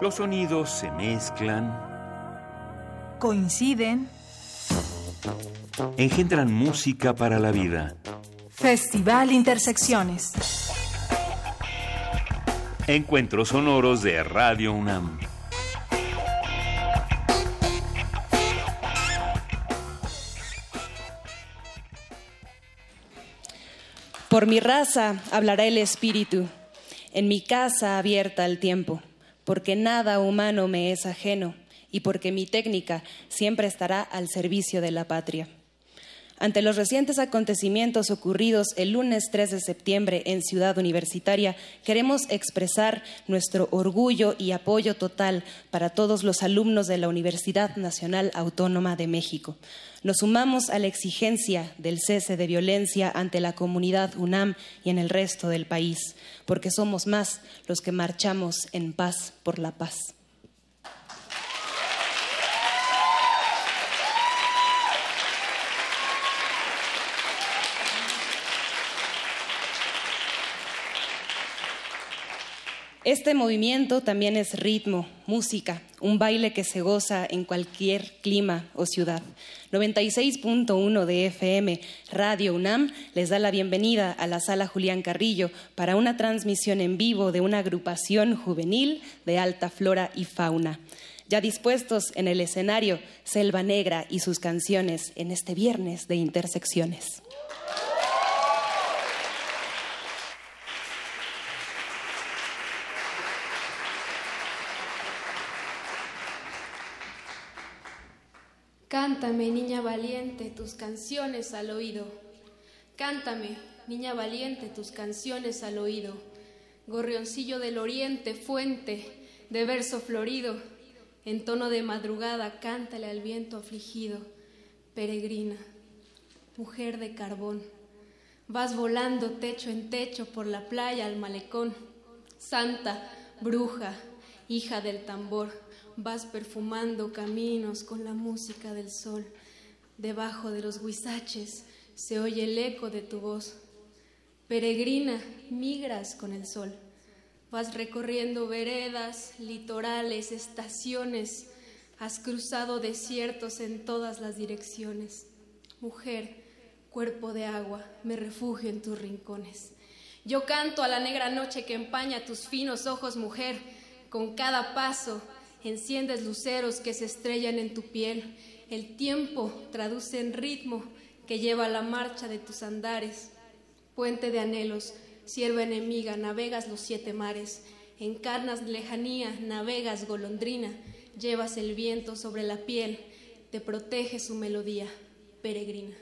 Los sonidos se mezclan, coinciden, engendran música para la vida. Festival Intersecciones. Encuentros sonoros de Radio UNAM. Por mi raza hablará el espíritu, en mi casa abierta al tiempo, porque nada humano me es ajeno y porque mi técnica siempre estará al servicio de la patria. Ante los recientes acontecimientos ocurridos el lunes 3 de septiembre en Ciudad Universitaria, queremos expresar nuestro orgullo y apoyo total para todos los alumnos de la Universidad Nacional Autónoma de México. Nos sumamos a la exigencia del cese de violencia ante la comunidad UNAM y en el resto del país, porque somos más los que marchamos en paz por la paz. Este movimiento también es ritmo, música, un baile que se goza en cualquier clima o ciudad. 96.1 de FM, Radio UNAM, les da la bienvenida a la sala Julián Carrillo para una transmisión en vivo de una agrupación juvenil de alta flora y fauna. Ya dispuestos en el escenario, Selva Negra y sus canciones en este viernes de intersecciones. Cántame, niña valiente, tus canciones al oído. Cántame, niña valiente, tus canciones al oído. Gorrioncillo del oriente, fuente de verso florido. En tono de madrugada, cántale al viento afligido. Peregrina, mujer de carbón. Vas volando techo en techo por la playa al malecón. Santa, bruja, hija del tambor vas perfumando caminos con la música del sol. Debajo de los huizaches se oye el eco de tu voz. Peregrina, migras con el sol. Vas recorriendo veredas, litorales, estaciones. Has cruzado desiertos en todas las direcciones. Mujer, cuerpo de agua, me refugio en tus rincones. Yo canto a la negra noche que empaña tus finos ojos, mujer. Con cada paso enciendes luceros que se estrellan en tu piel. El tiempo traduce en ritmo que lleva la marcha de tus andares. Puente de anhelos, sierva enemiga, navegas los siete mares. Encarnas lejanía, navegas golondrina, llevas el viento sobre la piel, te protege su melodía, peregrina.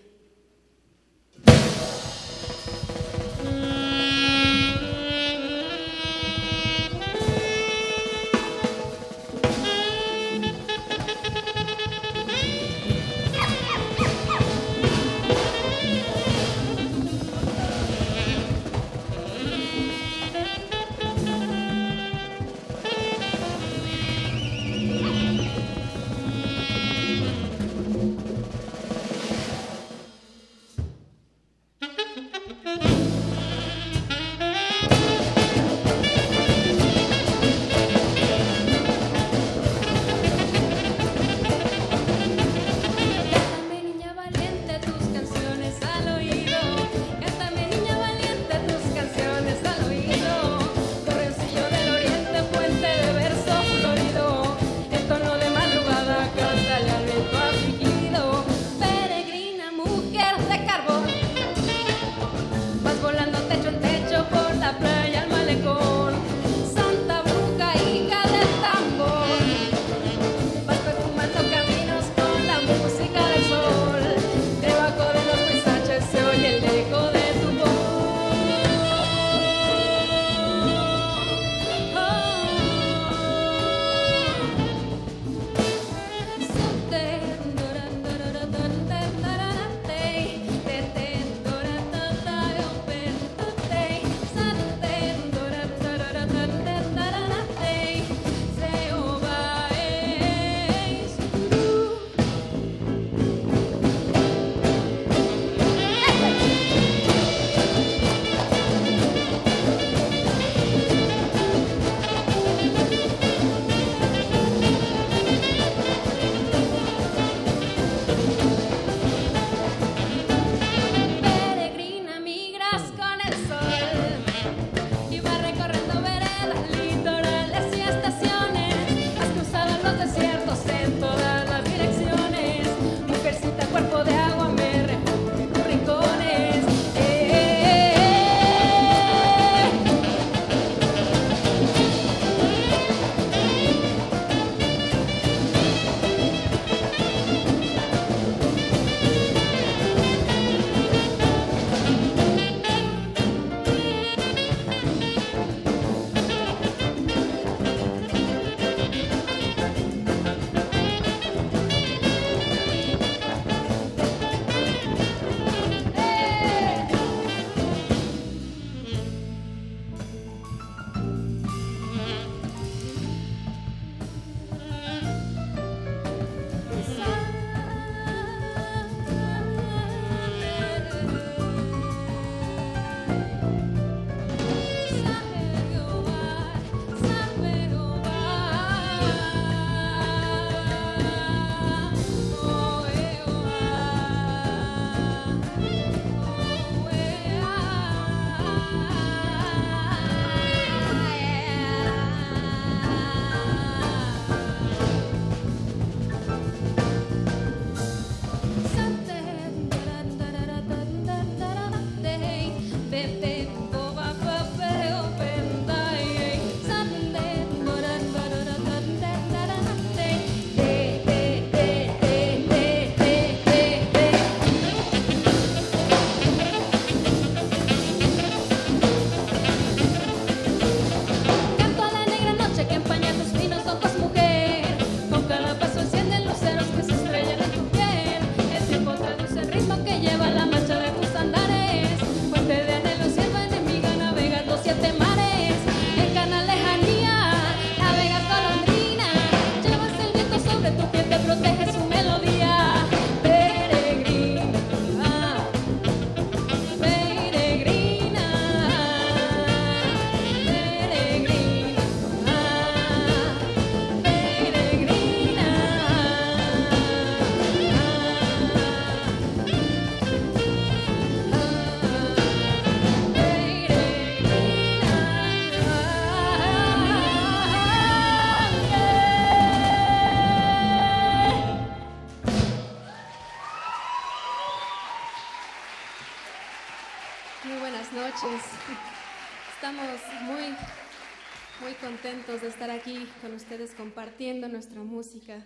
Ustedes compartiendo nuestra música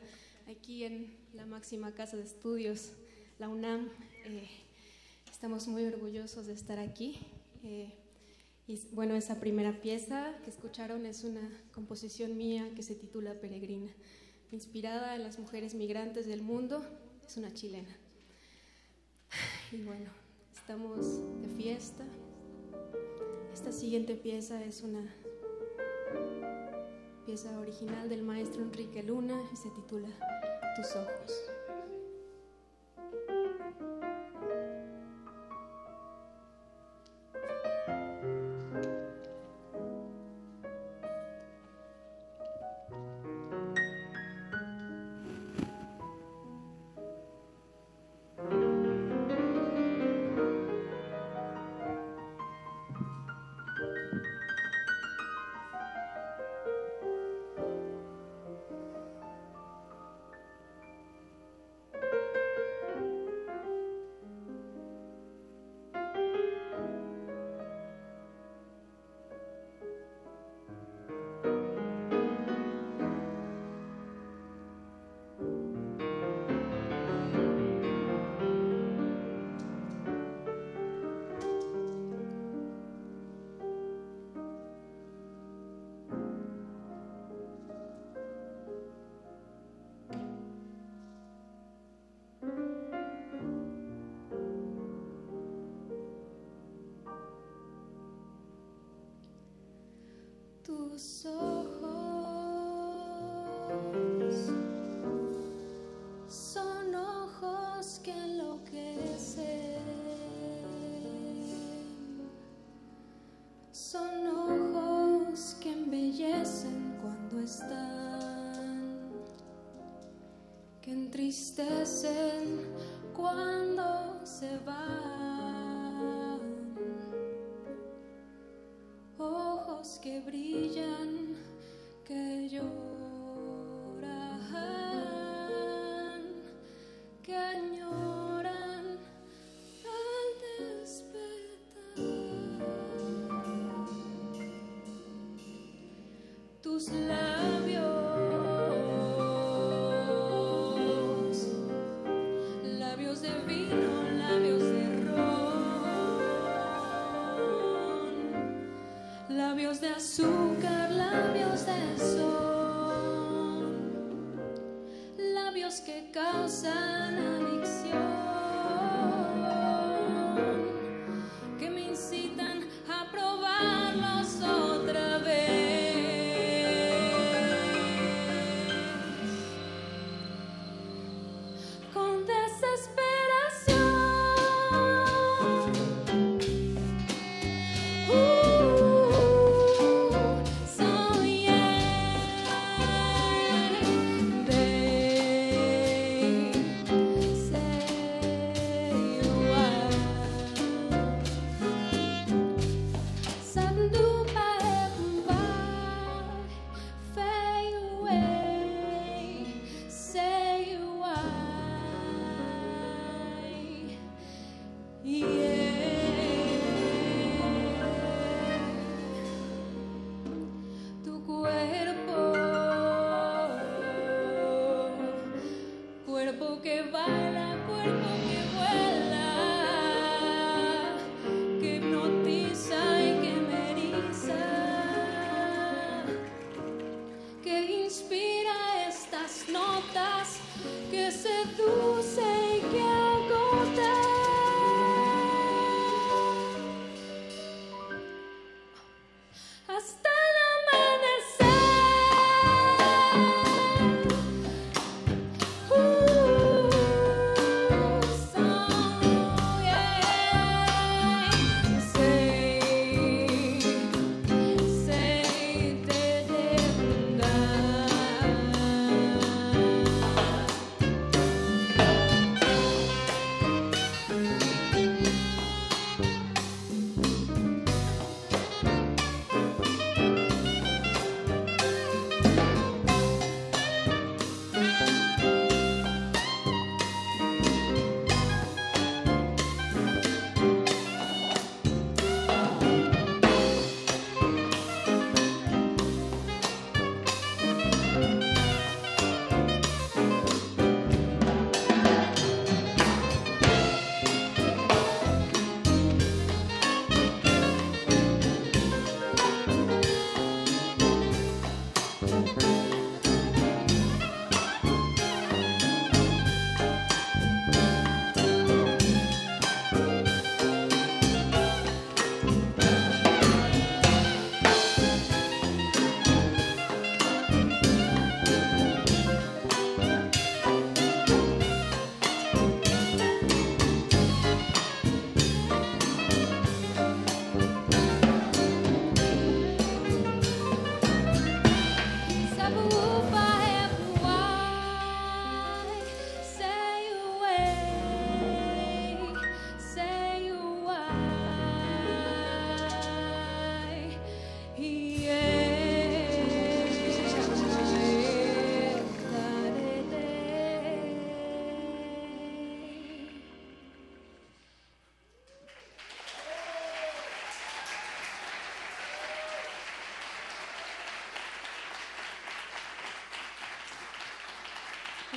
aquí en la máxima casa de estudios, la UNAM. Eh, estamos muy orgullosos de estar aquí. Eh, y bueno, esa primera pieza que escucharon es una composición mía que se titula Peregrina, inspirada en las mujeres migrantes del mundo. Es una chilena. Y bueno, estamos de fiesta. Esta siguiente pieza es una pieza original del maestro Enrique Luna y se titula Tus ojos. Ojos. Son ojos que enloquecen, son ojos que embellecen cuando están, que entristecen cuando se van. De azúcar, labios de sol, labios que causan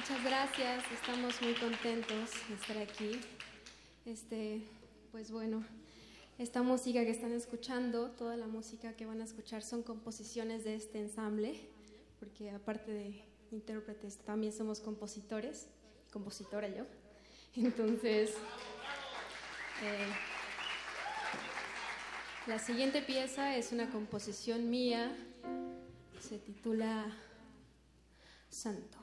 Muchas gracias, estamos muy contentos de estar aquí. Este, pues bueno, esta música que están escuchando, toda la música que van a escuchar son composiciones de este ensamble, porque aparte de intérpretes también somos compositores, compositora yo. Entonces, eh, la siguiente pieza es una composición mía, se titula Santo.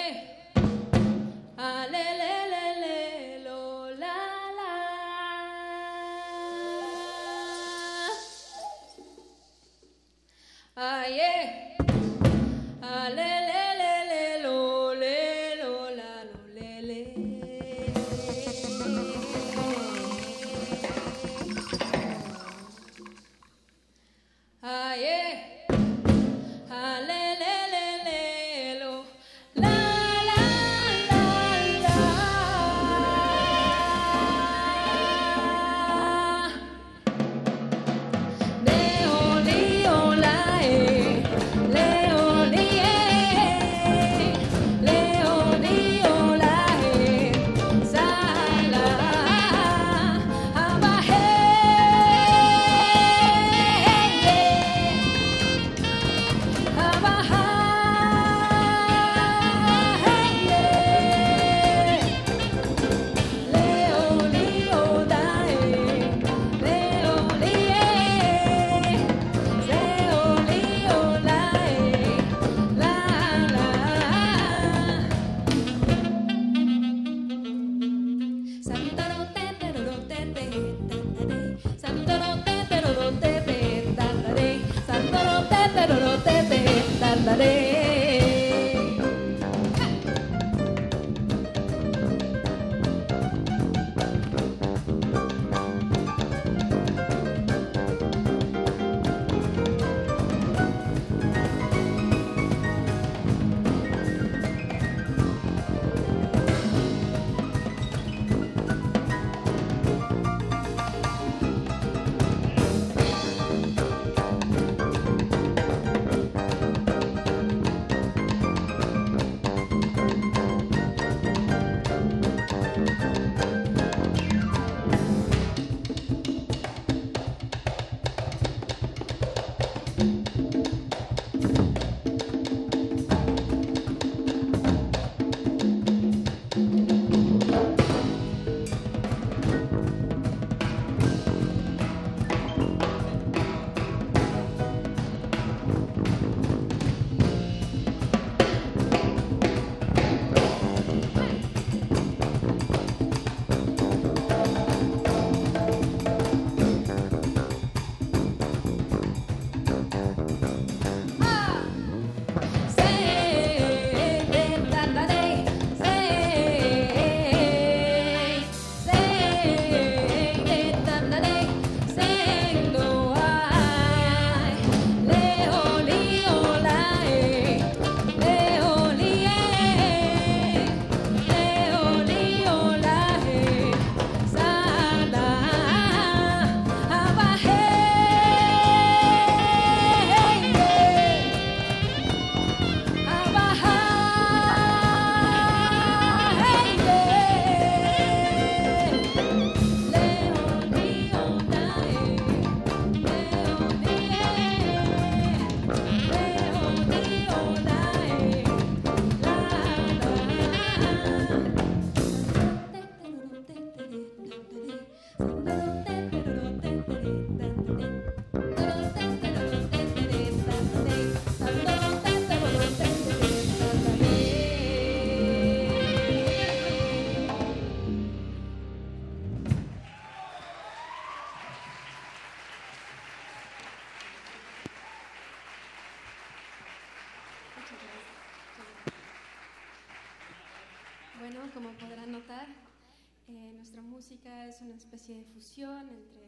música es una especie de fusión entre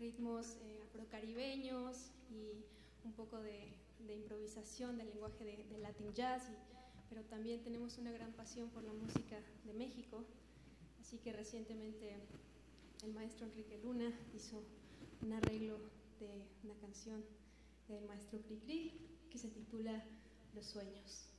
ritmos eh, afrocaribeños y un poco de, improvisación del lenguaje de, Latin Jazz, pero también tenemos una gran pasión por la música de México, así que recientemente el maestro Enrique Luna hizo un arreglo de una canción del maestro Cricri que se titula Los sueños.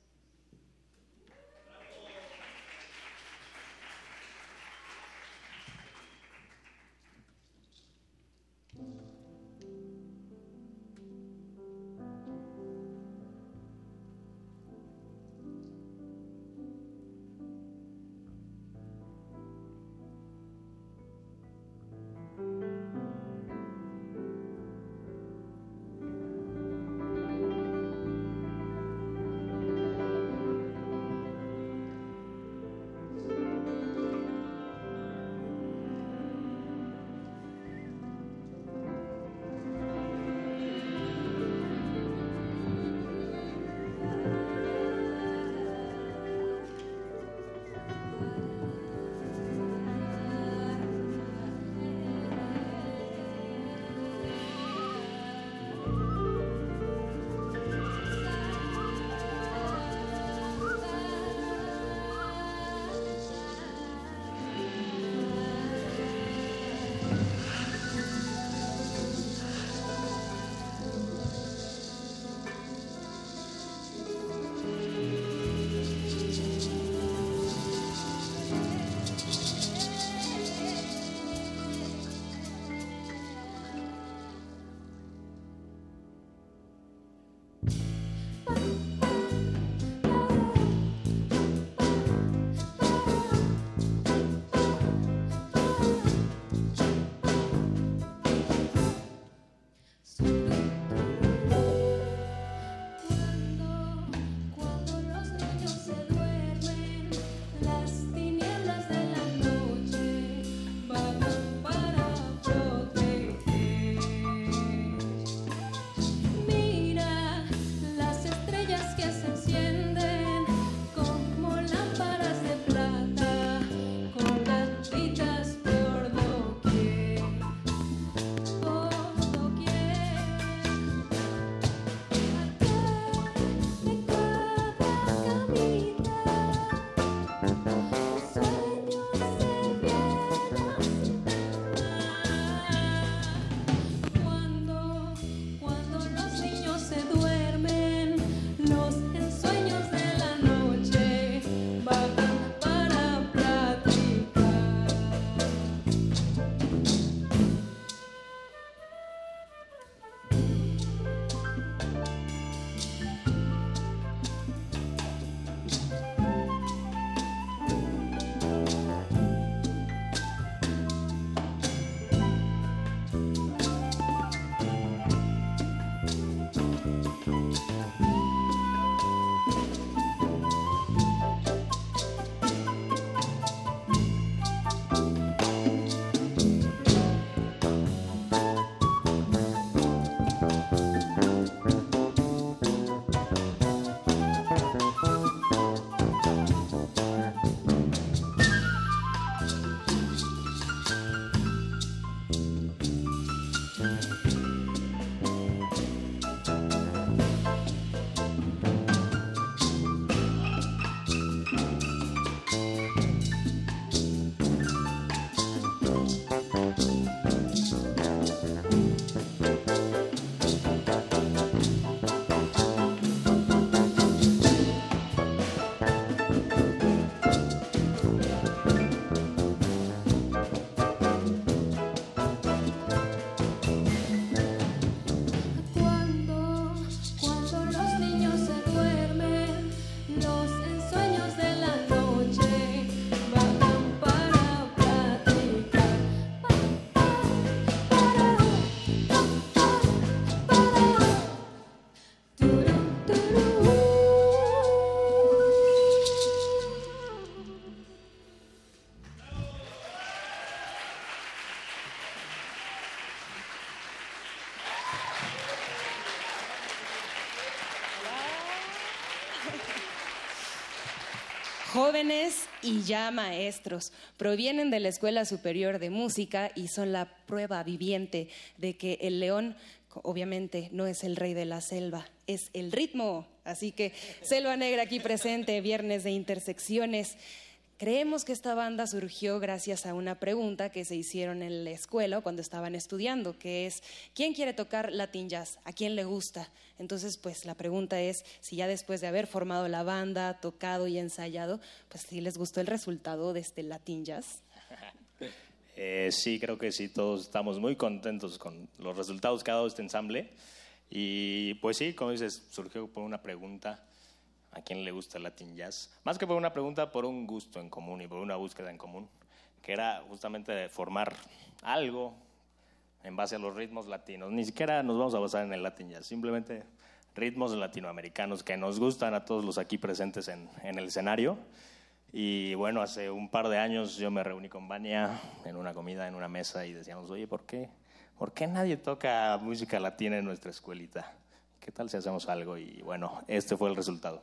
Jóvenes y ya maestros provienen de la Escuela Superior de Música y son la prueba viviente de que el león obviamente no es el rey de la selva, es el ritmo. Así que Selva Negra aquí presente, viernes de intersecciones. Creemos que esta banda surgió gracias a una pregunta que se hicieron en la escuela cuando estaban estudiando, que es, ¿quién quiere tocar Latin Jazz? ¿A quién le gusta? Entonces, pues la pregunta es si ya después de haber formado la banda, tocado y ensayado, pues si les gustó el resultado de este Latin Jazz. Eh, sí, creo que sí, todos estamos muy contentos con los resultados que ha dado este ensamble. Y pues sí, como dices, surgió por una pregunta a quién le gusta el Latin Jazz. Más que por una pregunta, por un gusto en común y por una búsqueda en común, que era justamente formar algo en base a los ritmos latinos. Ni siquiera nos vamos a basar en el Latin Jazz, simplemente ritmos latinoamericanos que nos gustan a todos los aquí presentes en, en el escenario. Y bueno, hace un par de años yo me reuní con Vania en una comida, en una mesa, y decíamos, oye, ¿por qué? ¿Por qué nadie toca música latina en nuestra escuelita? ¿Qué tal si hacemos algo? Y bueno, este fue el resultado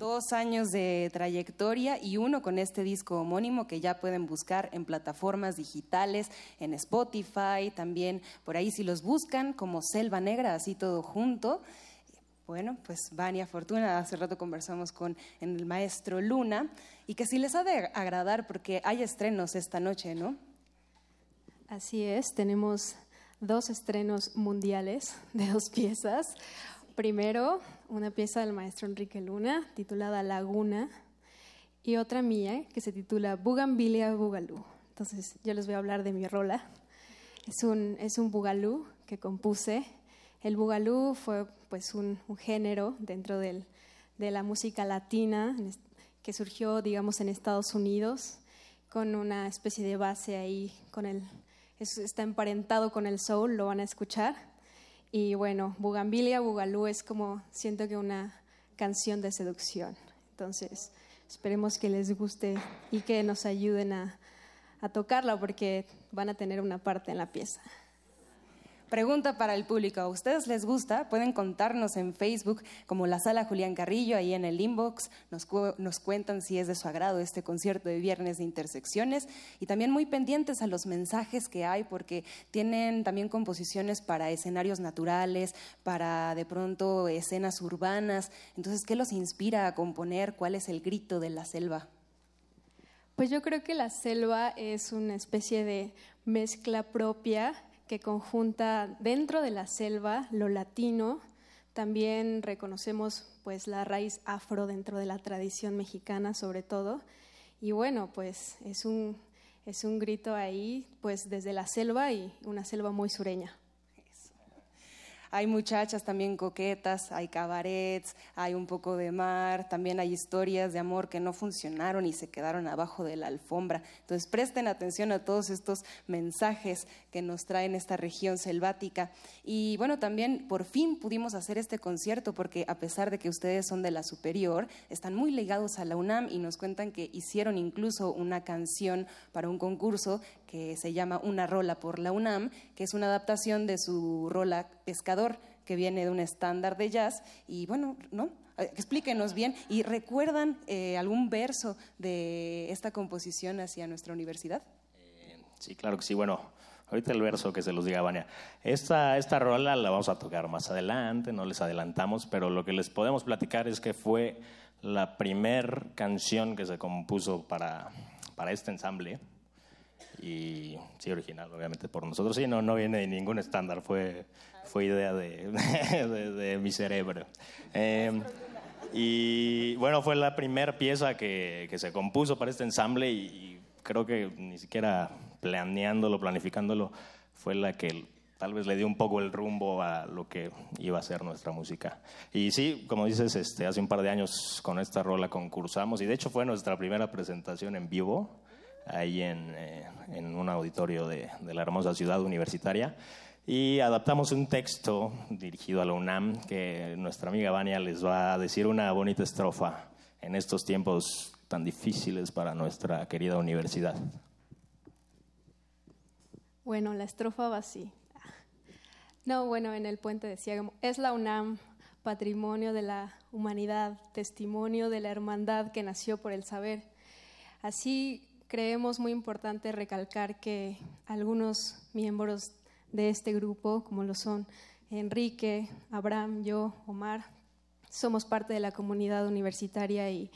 dos años de trayectoria y uno con este disco homónimo que ya pueden buscar en plataformas digitales, en Spotify, también por ahí si los buscan como Selva Negra, así todo junto. Bueno, pues Vania Fortuna, hace rato conversamos con el maestro Luna y que si les ha de agradar porque hay estrenos esta noche, ¿no? Así es, tenemos dos estrenos mundiales de dos piezas. Primero, una pieza del maestro Enrique Luna titulada Laguna y otra mía que se titula Bugambilia Bugalú. Entonces, yo les voy a hablar de mi rola. Es un, es un bugalú que compuse. El bugalú fue pues un, género dentro del, de la música latina que surgió, digamos, en Estados Unidos con una especie de base ahí, con el, está emparentado con el soul, lo van a escuchar. Y bueno, Bugambilia, Bugalú es como siento que una canción de seducción. Entonces, esperemos que les guste y que nos ayuden a, a tocarla porque van a tener una parte en la pieza. Pregunta para el público, ¿a ustedes les gusta? Pueden contarnos en Facebook como la sala Julián Carrillo, ahí en el inbox, nos, nos cuentan si es de su agrado este concierto de viernes de intersecciones y también muy pendientes a los mensajes que hay porque tienen también composiciones para escenarios naturales, para de pronto escenas urbanas. Entonces, ¿qué los inspira a componer? ¿Cuál es el grito de la selva? Pues yo creo que la selva es una especie de mezcla propia que conjunta dentro de la selva lo latino, también reconocemos pues la raíz afro dentro de la tradición mexicana sobre todo. Y bueno, pues es un, es un grito ahí pues desde la selva y una selva muy sureña. Hay muchachas también coquetas, hay cabarets, hay un poco de mar, también hay historias de amor que no funcionaron y se quedaron abajo de la alfombra. Entonces presten atención a todos estos mensajes que nos traen esta región selvática. Y bueno, también por fin pudimos hacer este concierto porque a pesar de que ustedes son de la superior, están muy ligados a la UNAM y nos cuentan que hicieron incluso una canción para un concurso que se llama Una rola por la UNAM, que es una adaptación de su rola Pescador, que viene de un estándar de jazz. Y bueno, ¿no? Eh, explíquenos bien y recuerdan eh, algún verso de esta composición hacia nuestra universidad. Eh, sí, claro que sí. Bueno, ahorita el verso que se los diga Vania. Esta, esta rola la vamos a tocar más adelante, no les adelantamos, pero lo que les podemos platicar es que fue la primer canción que se compuso para, para este ensamble y sí, original, obviamente, por nosotros. Sí, no, no viene de ningún estándar, fue, fue idea de, de, mi cerebro. Em, y bueno, fue la primera pieza que, que, se compuso para este ensamble y, creo que ni siquiera planeándolo, planificándolo, fue la que tal vez le dio un poco el rumbo a lo que iba a ser nuestra música. Y sí, como dices, este, hace un par de años con esta rola concursamos y de hecho fue nuestra primera presentación en vivo ahí en, eh, en un auditorio de, de, la hermosa ciudad universitaria. Y adaptamos un texto dirigido a la UNAM que nuestra amiga Vania les va a decir una bonita estrofa en estos tiempos tan difíciles para nuestra querida universidad. Bueno, la estrofa va así. No, bueno, en el puente decía, es la UNAM patrimonio de la humanidad, testimonio de la hermandad que nació por el saber. Así creemos muy importante recalcar que algunos miembros de este grupo, como lo son Enrique, Abraham, yo, Omar, somos parte de la comunidad universitaria y,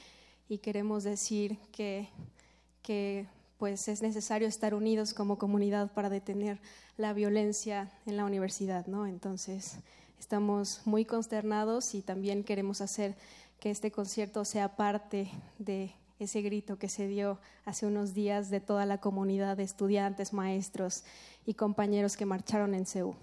queremos decir que, que pues es necesario estar unidos como comunidad para detener la violencia en la universidad, ¿no? Entonces, estamos muy consternados y también queremos hacer que este concierto sea parte de ese grito que se dio hace unos días de toda la comunidad de estudiantes, maestros y compañeros que marcharon en Seúl.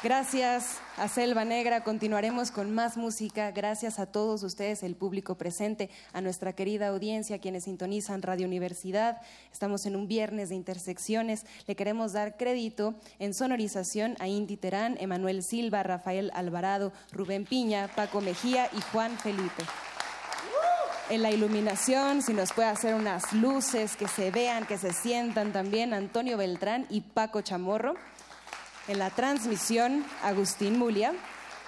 Gracias a Selva Negra. Continuaremos con más música. Gracias a todos ustedes, el público presente, a nuestra querida audiencia, quienes sintonizan Radio Universidad. Estamos en un viernes de intersecciones. Le queremos dar crédito en sonorización a Inti Terán, Emanuel Silva, Rafael Alvarado, Rubén Piña, Paco Mejía y Juan Felipe en la iluminación, si nos puede hacer unas luces que se vean, que se sientan también, Antonio Beltrán y Paco Chamorro. En la transmisión, Agustín Mulia.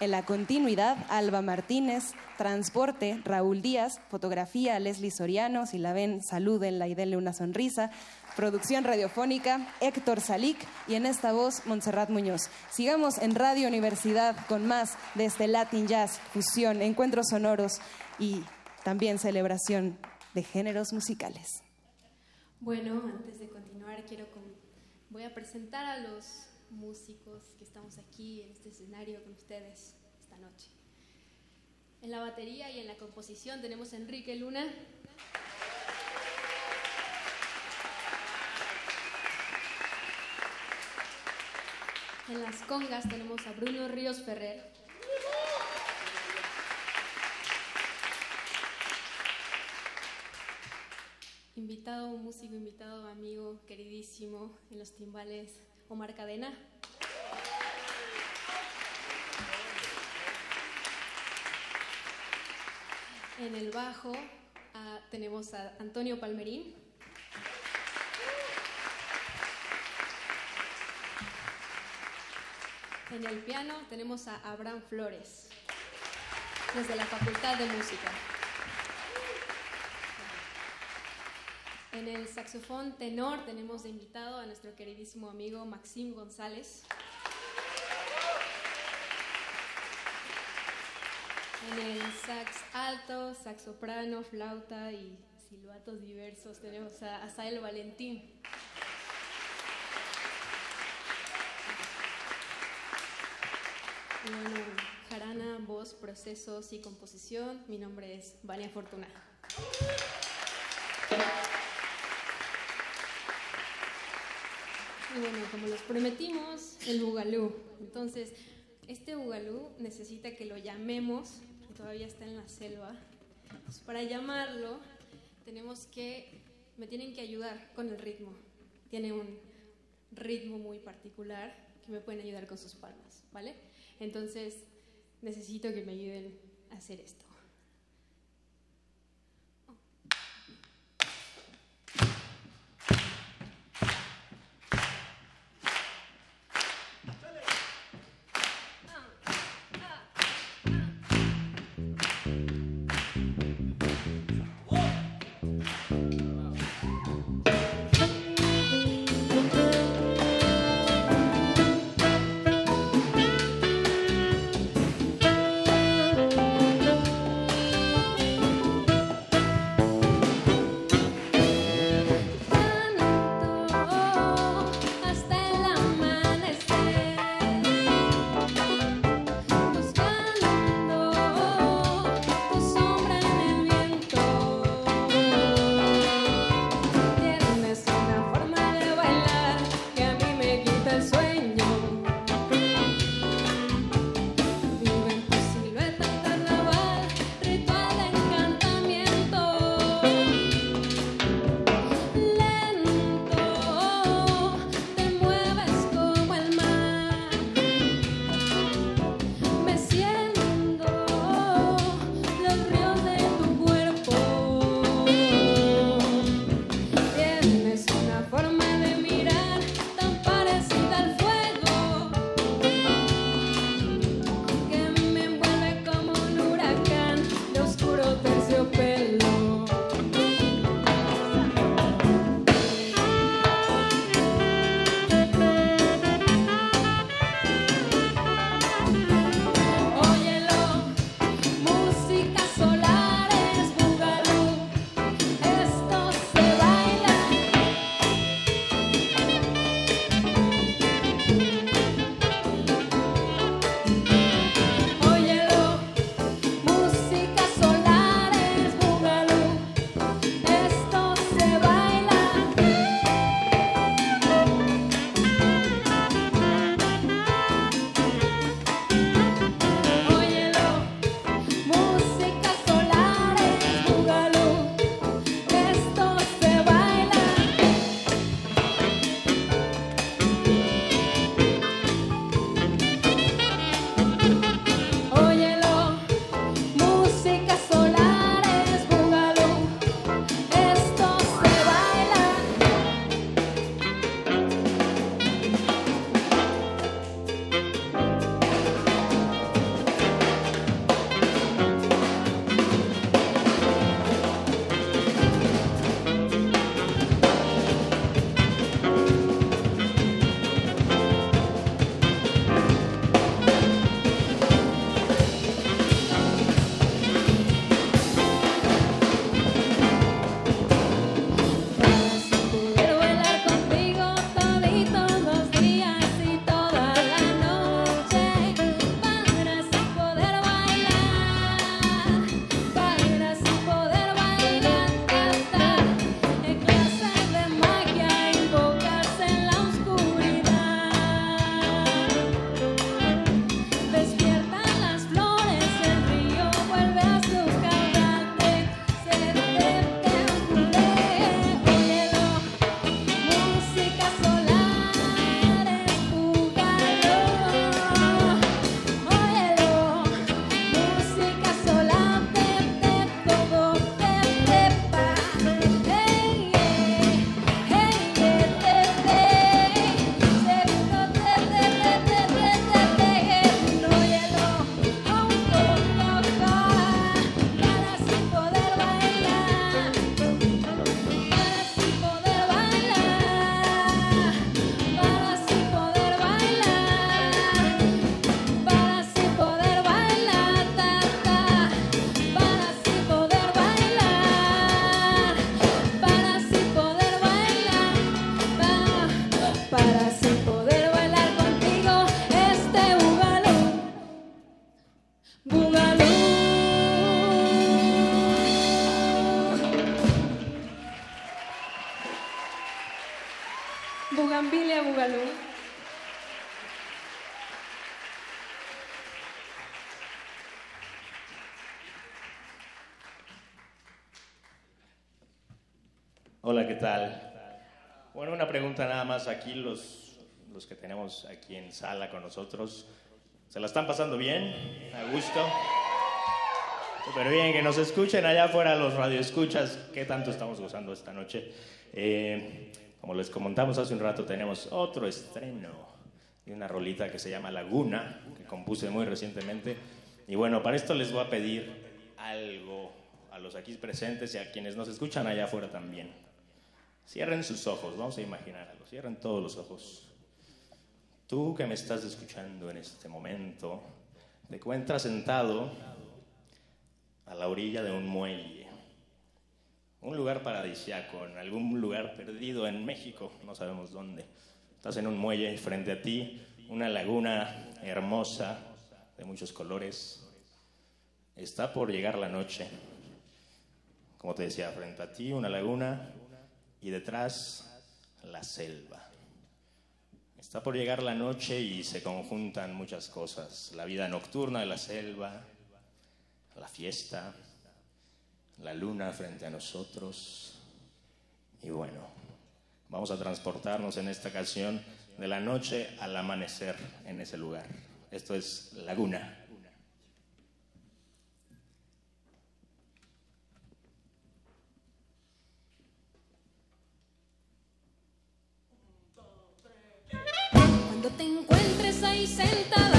En la continuidad, Alba Martínez. Transporte, Raúl Díaz. Fotografía, Leslie Soriano. Si la ven, salúdenla y denle una sonrisa. Producción radiofónica, Héctor Salic. Y en esta voz, Montserrat Muñoz. Sigamos en Radio Universidad con más de este Latin Jazz, fusión, encuentros sonoros y también celebración de géneros musicales. Bueno, antes de continuar, quiero voy a presentar a los músicos que estamos aquí en este escenario con ustedes esta noche. En la batería y en la composición tenemos a Enrique Luna. En las congas tenemos a Bruno Ríos Ferrer. Invitado, músico invitado, amigo, queridísimo en los timbales, Omar Cadena. En el bajo ah, tenemos a Antonio Palmerín. En el piano tenemos a Abraham Flores, desde la Facultad de Música. En el saxofón tenor tenemos de invitado a nuestro queridísimo amigo Maxim González. En el sax alto, sax soprano, flauta y silbatos diversos tenemos a Asael Valentín. Bueno, jarana, voz, procesos y composición. Mi nombre es Vania Fortuna. Y bueno, como les prometimos, el bugalú. Entonces, este bugalú necesita que lo llamemos, todavía está en la selva. para llamarlo, tenemos que, me tienen que ayudar con el ritmo. Tiene un ritmo muy particular que me pueden ayudar con sus palmas, ¿vale? Entonces, necesito que me ayuden a hacer esto. Más aquí, los, los que tenemos aquí en sala con nosotros. ¿Se la están pasando bien? ¿A gusto? Súper bien, que nos escuchen allá afuera los radioescuchas. ¿Qué tanto estamos gozando esta noche? Eh, como les comentamos hace un rato, tenemos otro estreno de una rolita que se llama Laguna, que compuse muy recientemente. Y bueno, para esto les voy a pedir algo a los aquí presentes y a quienes nos escuchan allá afuera también. Cierren sus ojos, vamos a imaginarlo, cierren todos los ojos. Tú que me estás escuchando en este momento, te encuentras sentado a la orilla de un muelle, un lugar paradisiaco, en algún lugar perdido en México, no sabemos dónde. Estás en un muelle frente a ti, una laguna hermosa, de muchos colores. Está por llegar la noche. Como te decía, frente a ti, una laguna y detrás la selva. Está por llegar la noche y se conjuntan muchas cosas. La vida nocturna de la selva, la fiesta, la luna frente a nosotros. Y bueno, vamos a transportarnos en esta ocasión de la noche al amanecer en ese lugar. Esto es Laguna. senta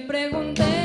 pregunté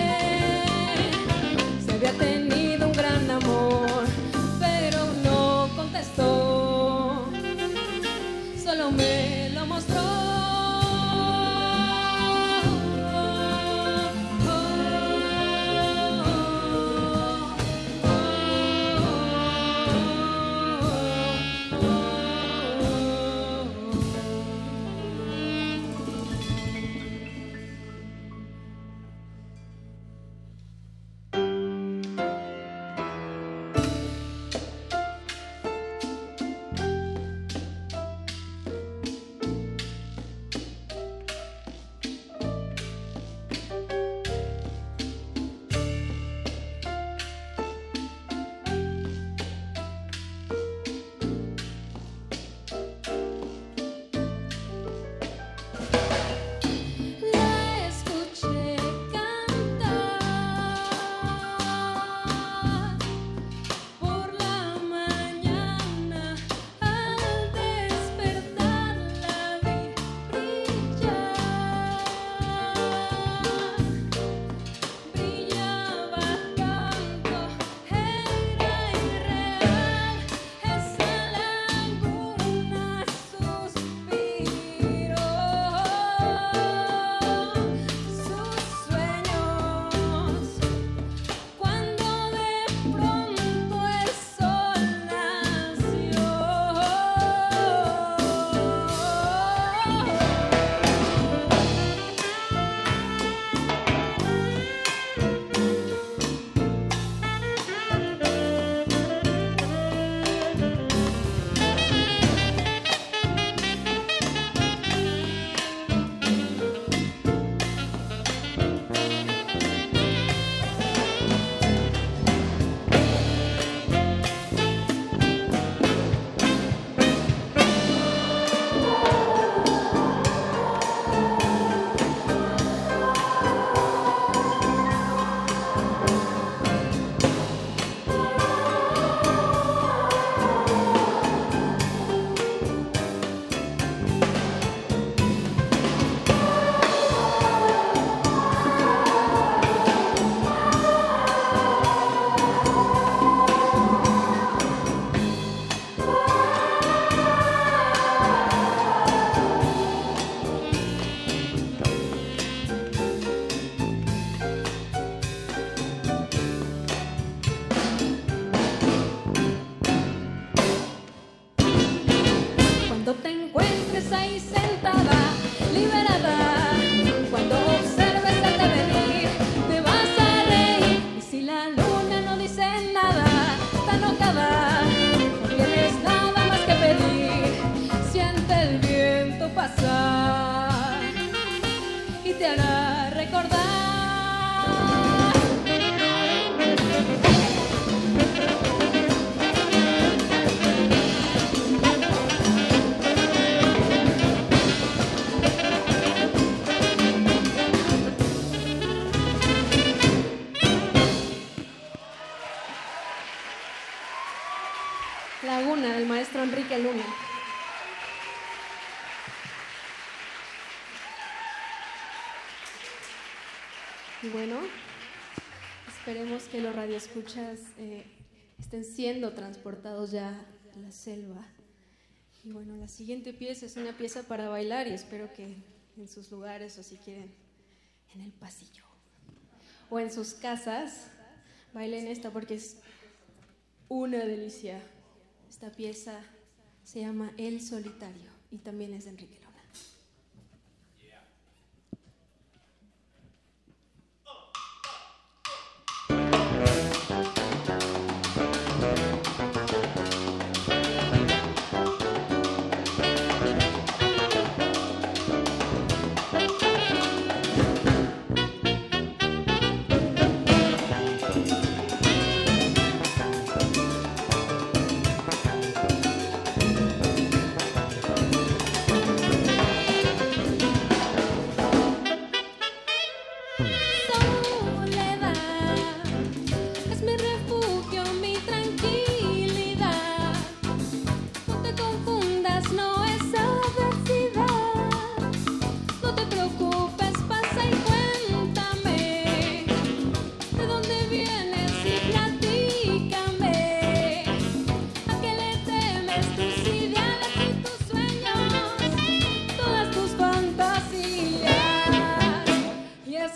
esperemos que los radioescuchas eh, estén siendo transportados ya a la selva. Y bueno, la siguiente pieza es una pieza para bailar y espero que en sus lugares o si quieren en el pasillo o en sus casas bailen esta porque es una delicia. Esta pieza se llama El Solitario y también es de Enrique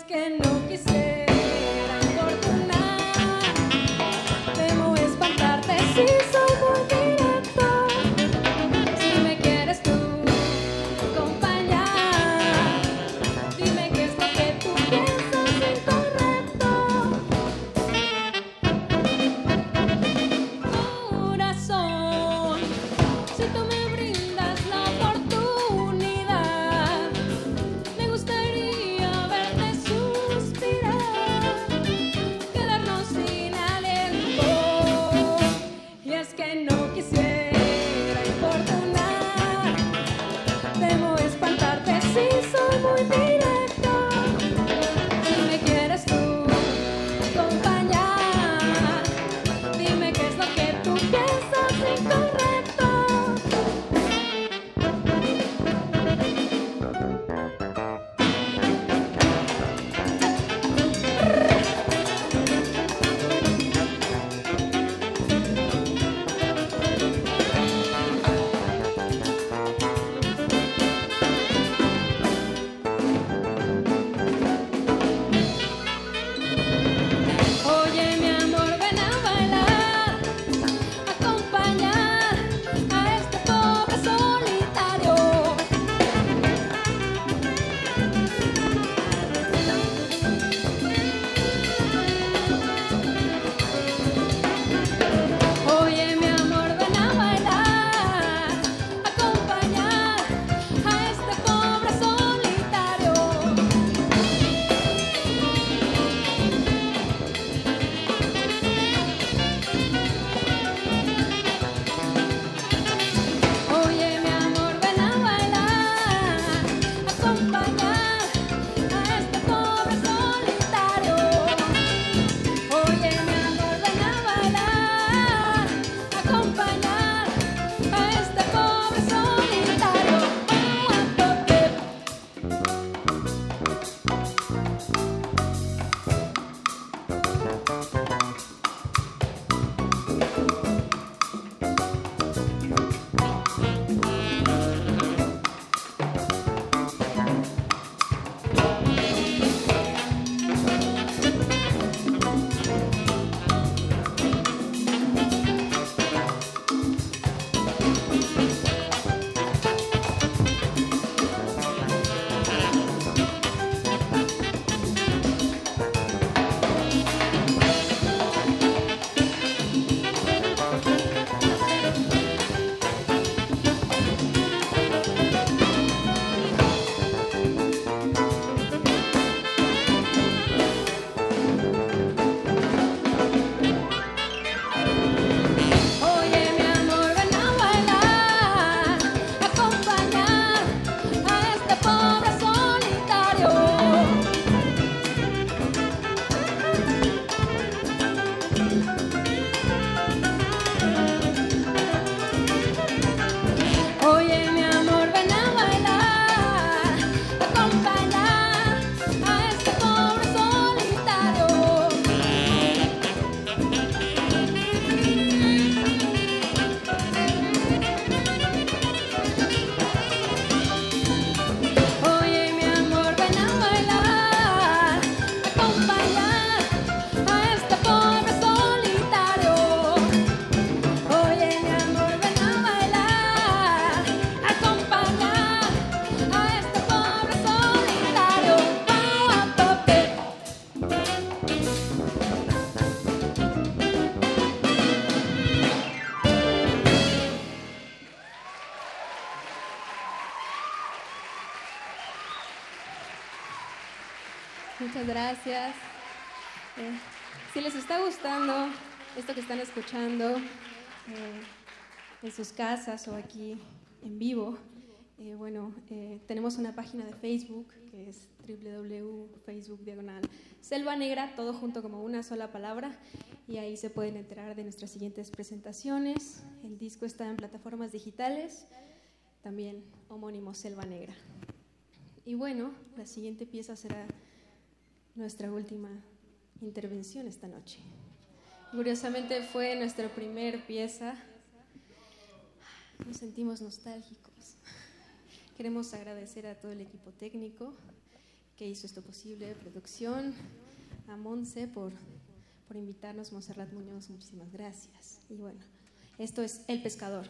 que no quisiera que están escuchando eh, en sus casas o aquí en vivo, eh, bueno, tenemos una página de Facebook que es www.facebook diagonal Selva Negra, todo junto como una sola palabra, y ahí se pueden enterar de nuestras siguientes presentaciones. El disco está en plataformas digitales, también homónimo Selva Negra. Y bueno, la siguiente pieza será nuestra última intervención esta noche. Curiosamente fue nuestra primera pieza. Nos sentimos nostálgicos. Queremos agradecer a todo el equipo técnico que hizo esto posible, producción, a Monse por, por invitarnos, Monserrat Muñoz, muchísimas gracias. Y bueno, esto es El Pescador.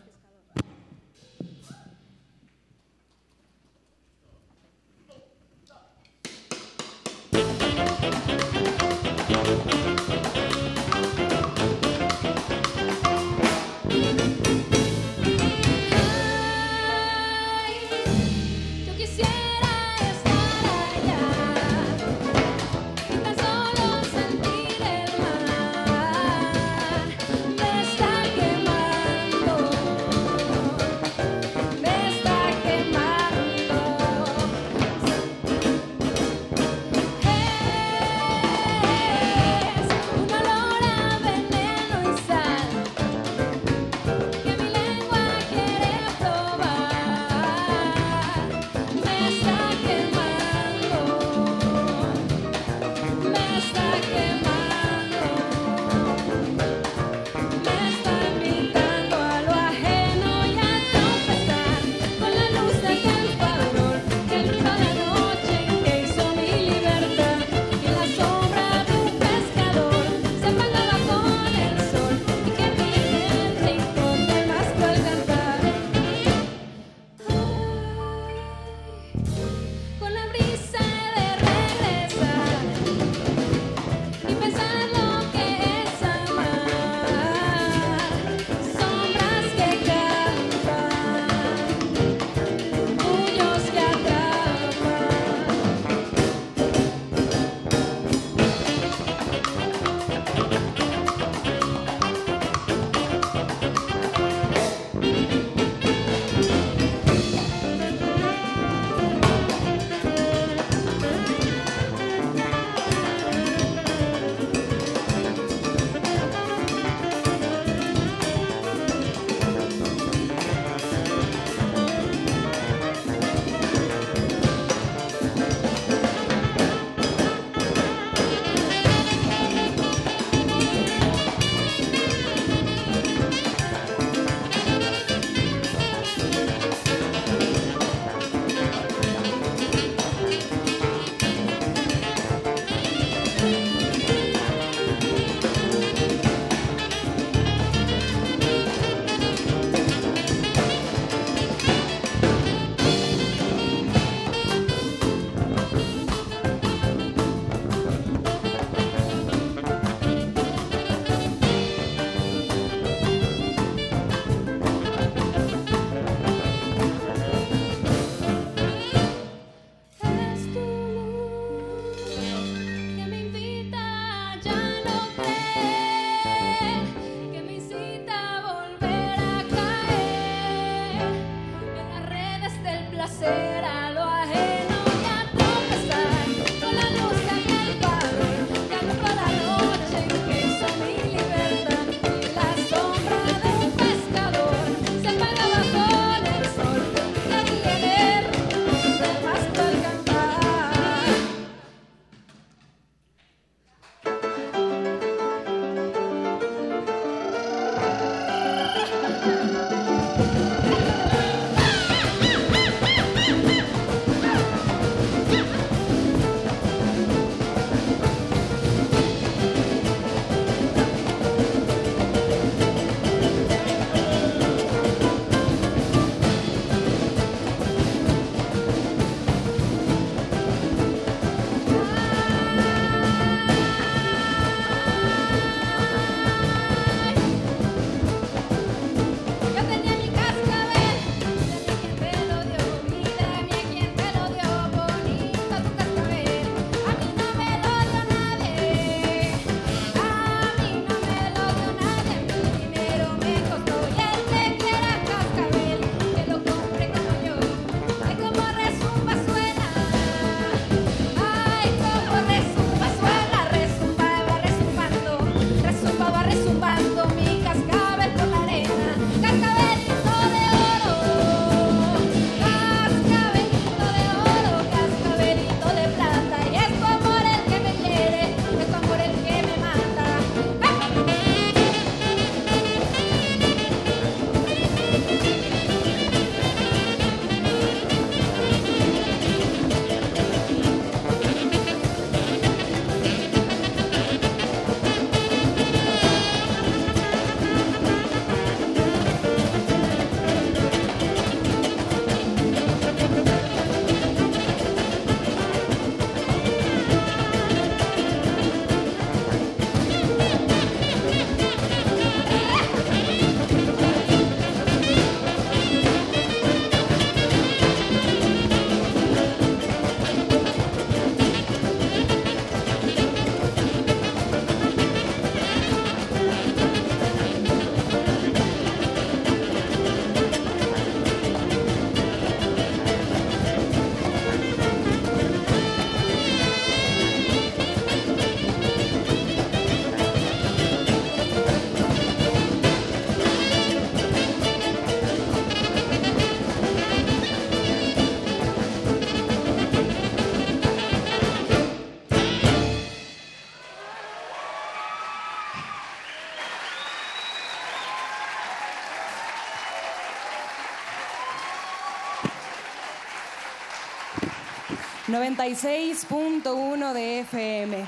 96.1 de FM.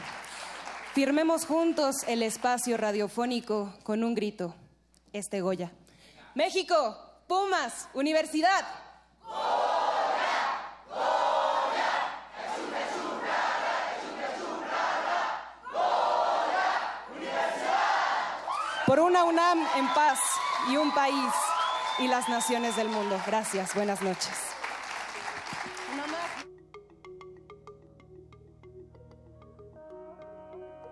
Firmemos juntos el espacio radiofónico con un grito. Este Goya. México, Pumas, Universidad. Por una UNAM en paz y un país y las naciones del mundo. Gracias, buenas noches.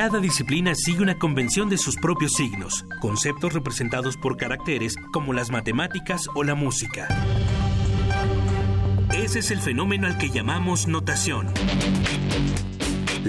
Cada disciplina sigue una convención de sus propios signos, conceptos representados por caracteres como las matemáticas o la música. Ese es el fenómeno al que llamamos notación.